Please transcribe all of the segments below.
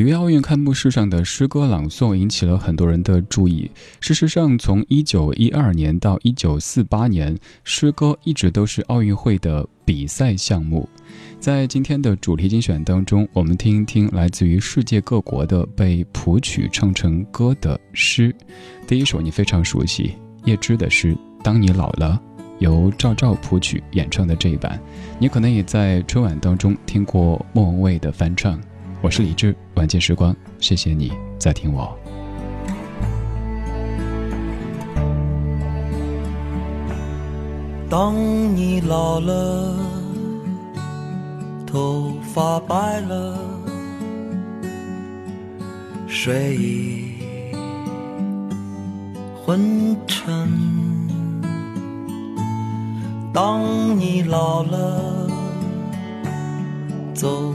里约奥运开幕式上的诗歌朗诵引起了很多人的注意。事实上，从1912年到1948年，诗歌一直都是奥运会的比赛项目。在今天的主题精选当中，我们听一听来自于世界各国的被谱曲唱成歌的诗。第一首你非常熟悉，叶芝的诗《当你老了》，由赵照谱曲演唱的这一版，你可能也在春晚当中听过莫文蔚的翻唱。我是李志，晚间时光，谢谢你在听我。当你老了，头发白了，睡意昏沉。当你老了，走。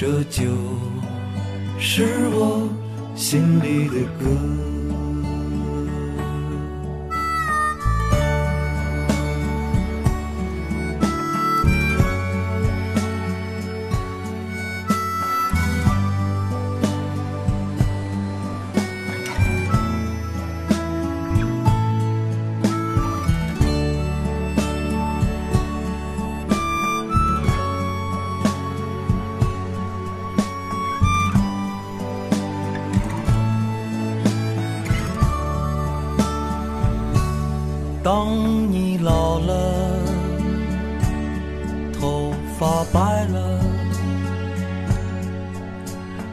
这就是我心里的歌。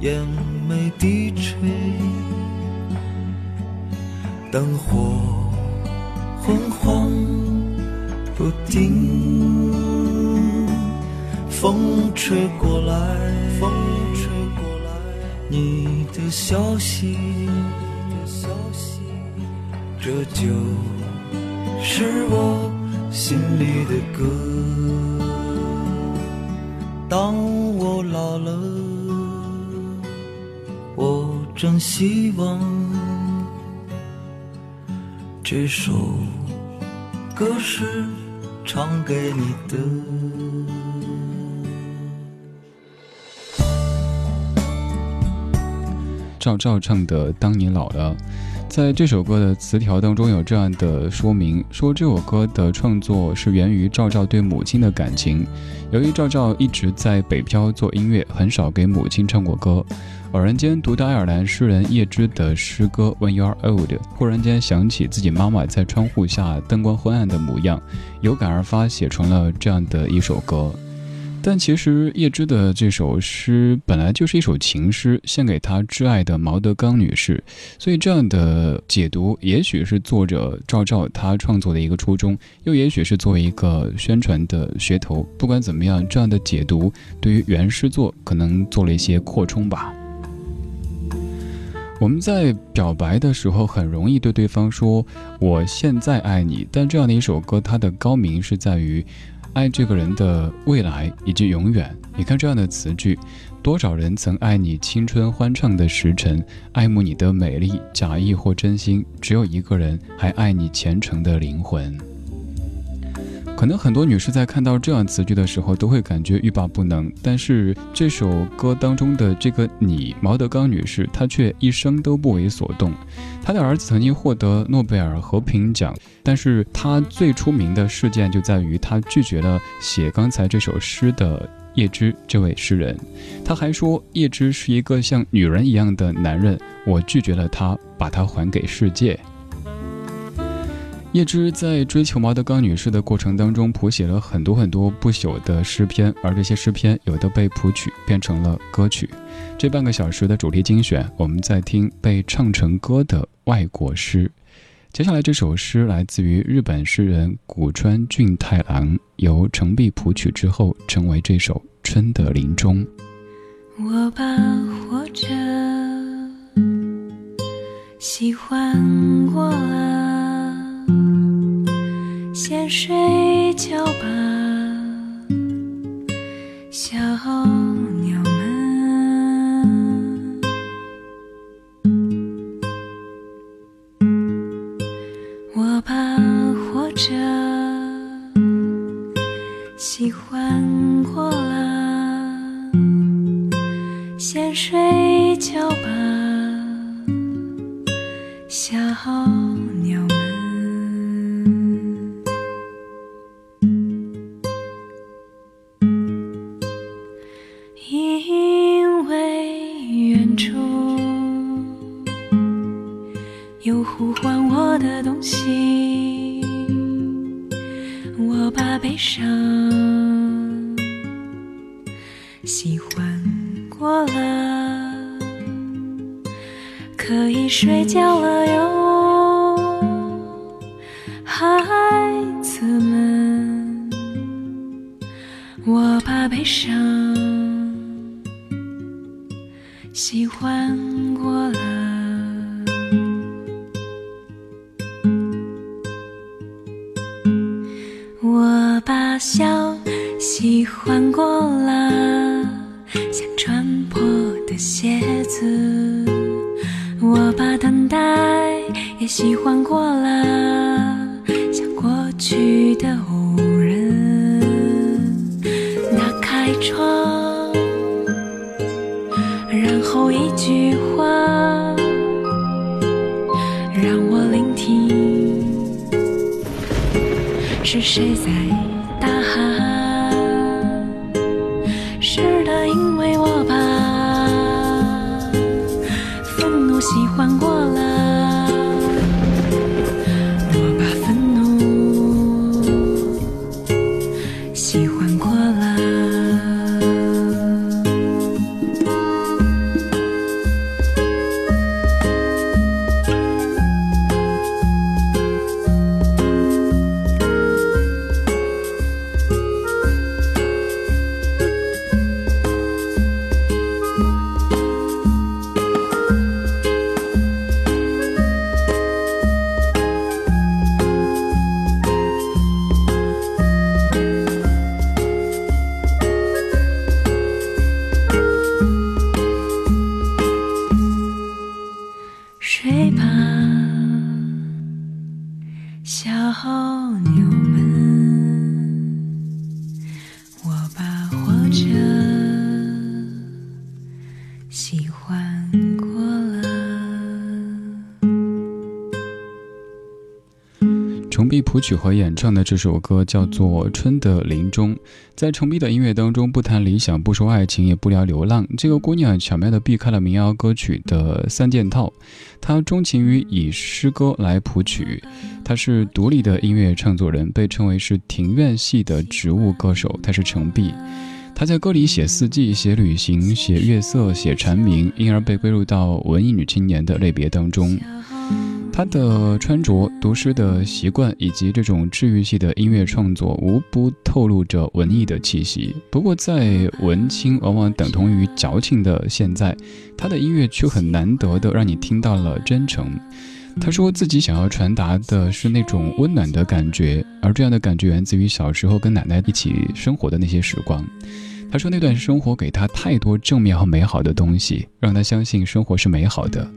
眼眉低垂。灯火昏黄不定，风吹过来，风吹过来，你的消息，这就是我心里的歌。当我老了，真希望。这首歌是唱给你的。赵照唱的《当你老了》，在这首歌的词条当中有这样的说明：说这首歌的创作是源于赵照对母亲的感情。由于赵照一直在北漂做音乐，很少给母亲唱过歌。偶然间读到爱尔兰诗人叶芝的诗歌《When You Are Old》，忽然间想起自己妈妈在窗户下灯光昏暗的模样，有感而发写成了这样的一首歌。但其实叶芝的这首诗本来就是一首情诗，献给她挚爱的毛德刚女士。所以这样的解读，也许是作者赵照他创作的一个初衷，又也许是作为一个宣传的噱头。不管怎么样，这样的解读对于原诗作可能做了一些扩充吧。我们在表白的时候，很容易对对方说“我现在爱你”，但这样的一首歌，它的高明是在于爱这个人的未来以及永远。你看这样的词句：“多少人曾爱你青春欢畅的时辰，爱慕你的美丽，假意或真心，只有一个人还爱你虔诚的灵魂。”可能很多女士在看到这样词句的时候，都会感觉欲罢不能。但是这首歌当中的这个你，毛德刚女士，她却一生都不为所动。她的儿子曾经获得诺贝尔和平奖，但是她最出名的事件就在于她拒绝了写刚才这首诗的叶芝这位诗人。她还说叶芝是一个像女人一样的男人，我拒绝了他，把他还给世界。叶芝在追求毛德刚女士的过程当中，谱写了很多很多不朽的诗篇，而这些诗篇有的被谱曲变成了歌曲。这半个小时的主题精选，我们在听被唱成歌的外国诗。接下来这首诗来自于日本诗人古川俊太郎，由程璧谱曲之后，成为这首《春的林中》。我把活着喜欢过了。先睡觉吧，小鸟们。我把活着喜欢过了，先睡觉吧，小。笑，喜欢过了，像穿破的鞋子。我把等待也喜欢过了，像过去的无人。打开窗，然后一句话，让我聆听，是谁在？喜欢过了。曲和演唱的这首歌叫做《春的林中》。在程璧的音乐当中，不谈理想，不说爱情，也不聊流浪。这个姑娘巧妙地避开了民谣歌曲的三件套，她钟情于以诗歌来谱曲。她是独立的音乐创作人，被称为是庭院系的植物歌手。她是程璧。他在歌里写四季、写旅行、写月色、写蝉鸣，因而被归入到文艺女青年的类别当中。他的穿着、读诗的习惯以及这种治愈系的音乐创作，无不透露着文艺的气息。不过，在文青往往等同于矫情的现在，他的音乐却很难得的让你听到了真诚。他说自己想要传达的是那种温暖的感觉，而这样的感觉源自于小时候跟奶奶一起生活的那些时光。他说那段生活给他太多正面和美好的东西，让他相信生活是美好的。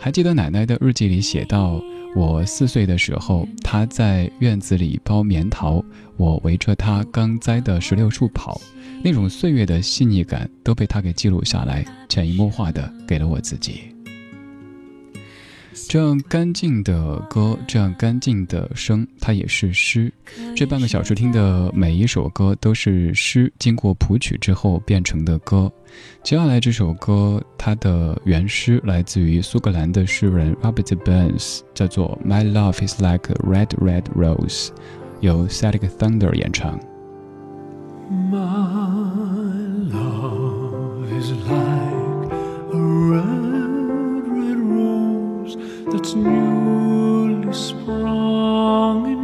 还记得奶奶的日记里写到：“我四岁的时候，她在院子里包棉桃，我围着她刚栽的石榴树跑，那种岁月的细腻感都被她给记录下来，潜移默化的给了我自己。”这样干净的歌，这样干净的声，它也是诗。这半个小时听的每一首歌都是诗，经过谱曲之后变成的歌。接下来这首歌，它的原诗来自于苏格兰的诗人 Robert Burns，叫做《My Love Is Like a Red Red Rose》，由 Celtic Thunder 演唱 my love is like a red。That's newly sprung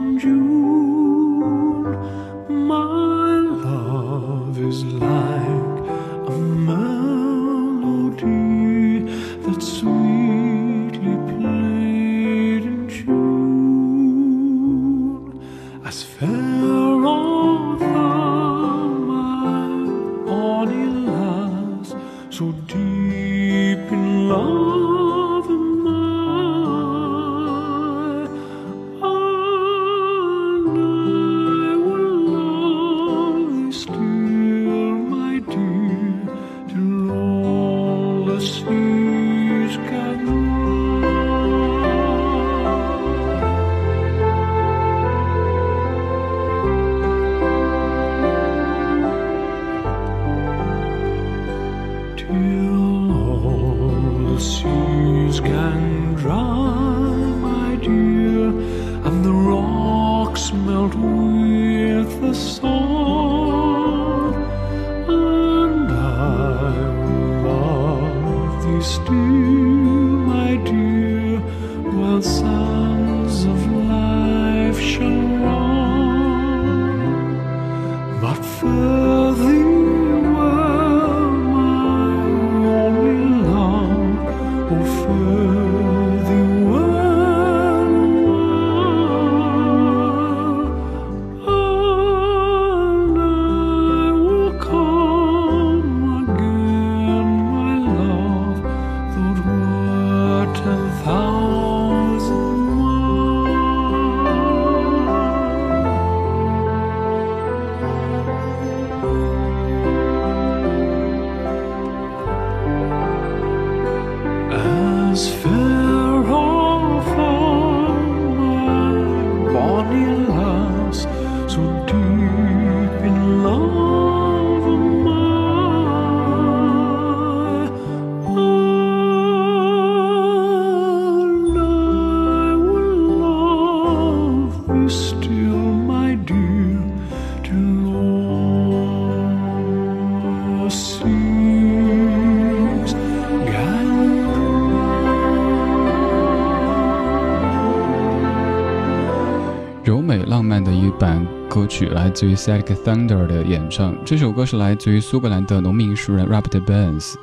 版歌曲来自于 Celtic Thunder 的演唱。这首歌是来自于苏格兰的农民诗人 Robert Burns。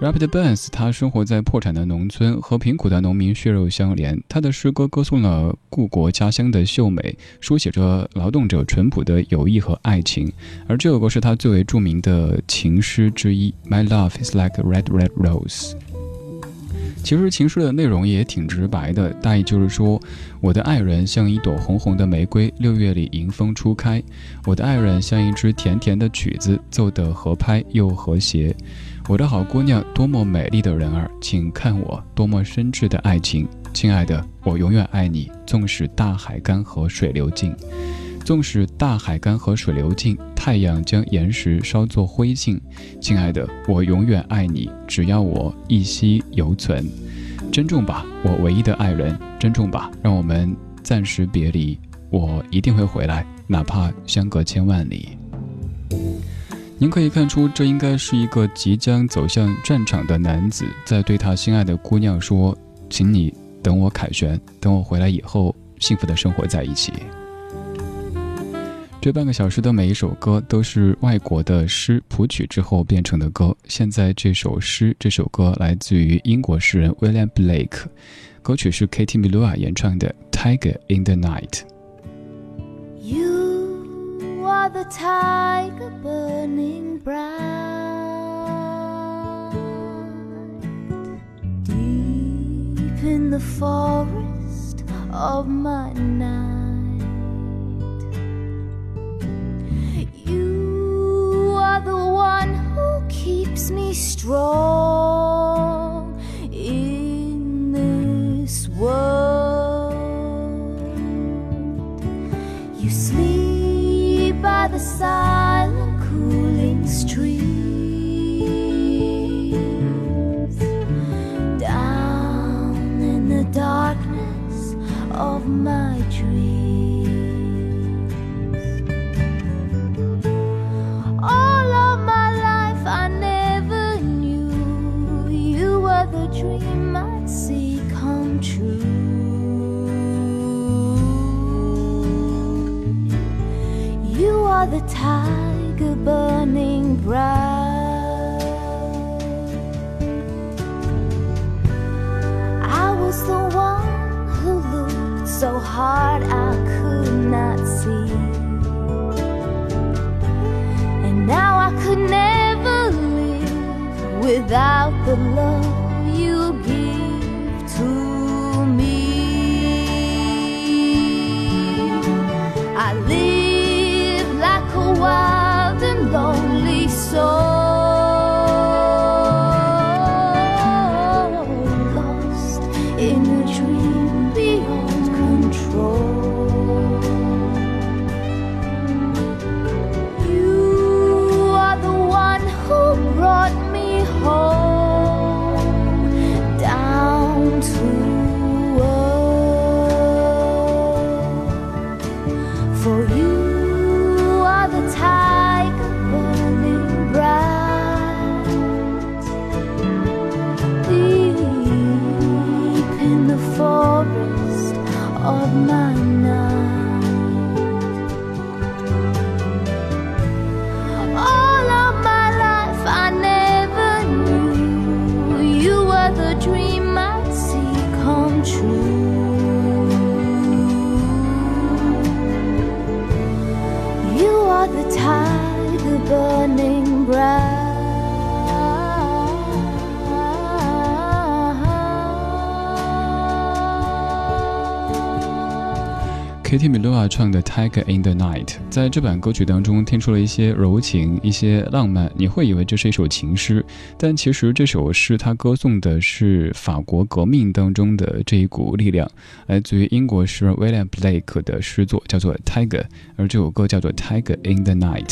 Robert Burns 他生活在破产的农村，和贫苦的农民血肉相连。他的诗歌歌颂了故国家乡的秀美，书写着劳动者淳朴的友谊和爱情。而这首歌是他最为著名的情诗之一。My love is like a red red rose。其实情诗的内容也挺直白的，大意就是说，我的爱人像一朵红红的玫瑰，六月里迎风初开；我的爱人像一支甜甜的曲子，奏得合拍又和谐；我的好姑娘，多么美丽的人儿，请看我多么深挚的爱情，亲爱的，我永远爱你，纵使大海干涸水流尽。纵使大海干涸水流尽，太阳将岩石烧作灰烬，亲爱的，我永远爱你，只要我一息犹存。珍重吧，我唯一的爱人，珍重吧，让我们暂时别离，我一定会回来，哪怕相隔千万里。您可以看出，这应该是一个即将走向战场的男子，在对他心爱的姑娘说：“请你等我凯旋，等我回来以后，幸福的生活在一起。”这半个小时的每一首歌都是外国的诗谱曲之后变成的歌。现在这首诗、这首歌来自于英国诗人 William Blake，歌曲是 Katie Melua 演唱的《Tiger in the Night》。You are the tiger burning bright deep in the forest of my night. The one who keeps me strong are the burning bright. Katie Melua 唱的《Tiger in the Night》在这版歌曲当中听出了一些柔情、一些浪漫，你会以为这是一首情诗，但其实这首诗它歌颂的是法国革命当中的这一股力量，来自于英国诗人 William Blake 的诗作，叫做《Tiger》，而这首歌叫做《Tiger in the Night》。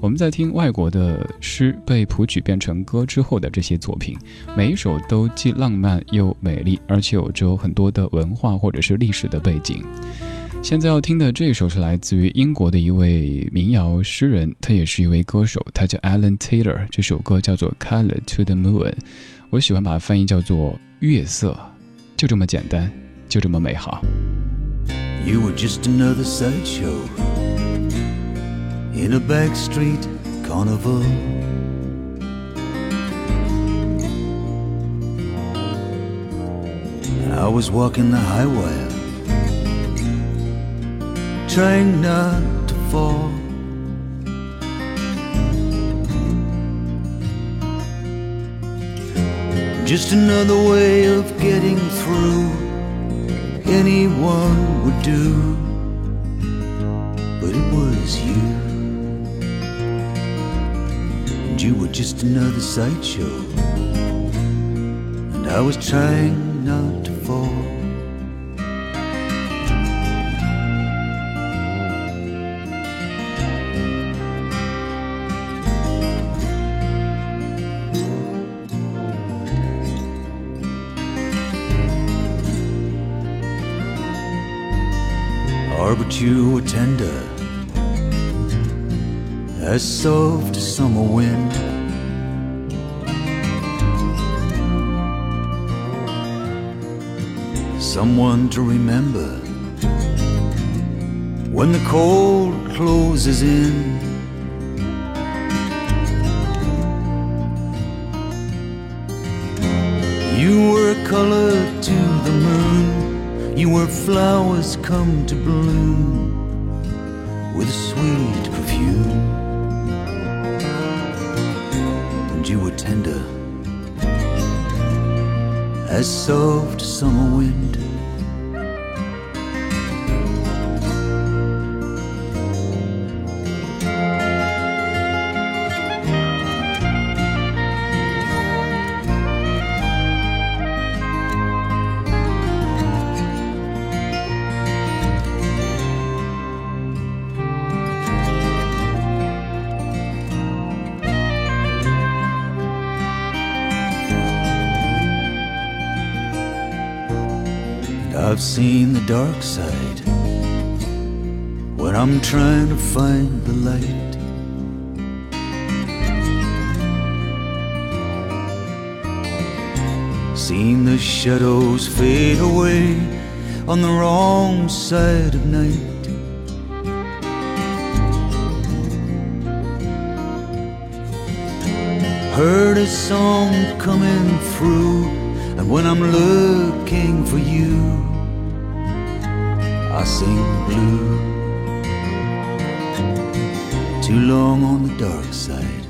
我们在听外国的诗被谱曲变成歌之后的这些作品，每一首都既浪漫又美丽，而且有着很多的文化或者是历史的背景。现在要听的这首是来自于英国的一位民谣诗人，他也是一位歌手，他叫 Alan Taylor。这首歌叫做《Color to the Moon》，我喜欢把它翻译叫做“月色”，就这么简单，就这么美好。You were just another sideshow in a backstreet carnival. I was walking the high wire, trying not to fall. Just another way of getting through anyone would do. But it was you. And you were just another sideshow. And I was trying not to you were tender as soft as summer wind. Someone to remember when the cold closes in. You were color to the moon, you were flowers come to bloom with a sweet perfume. And you were tender as soft summer wind. I've seen the dark side when I'm trying to find the light. Seen the shadows fade away on the wrong side of night. Heard a song coming through, and when I'm looking for you, Blue. Too long on the dark side,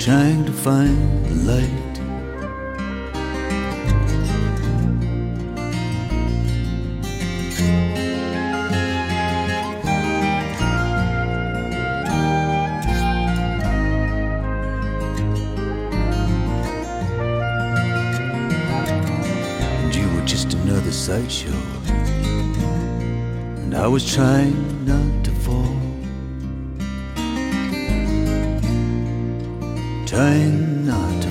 trying to find the light. I was trying not to fall. Trying not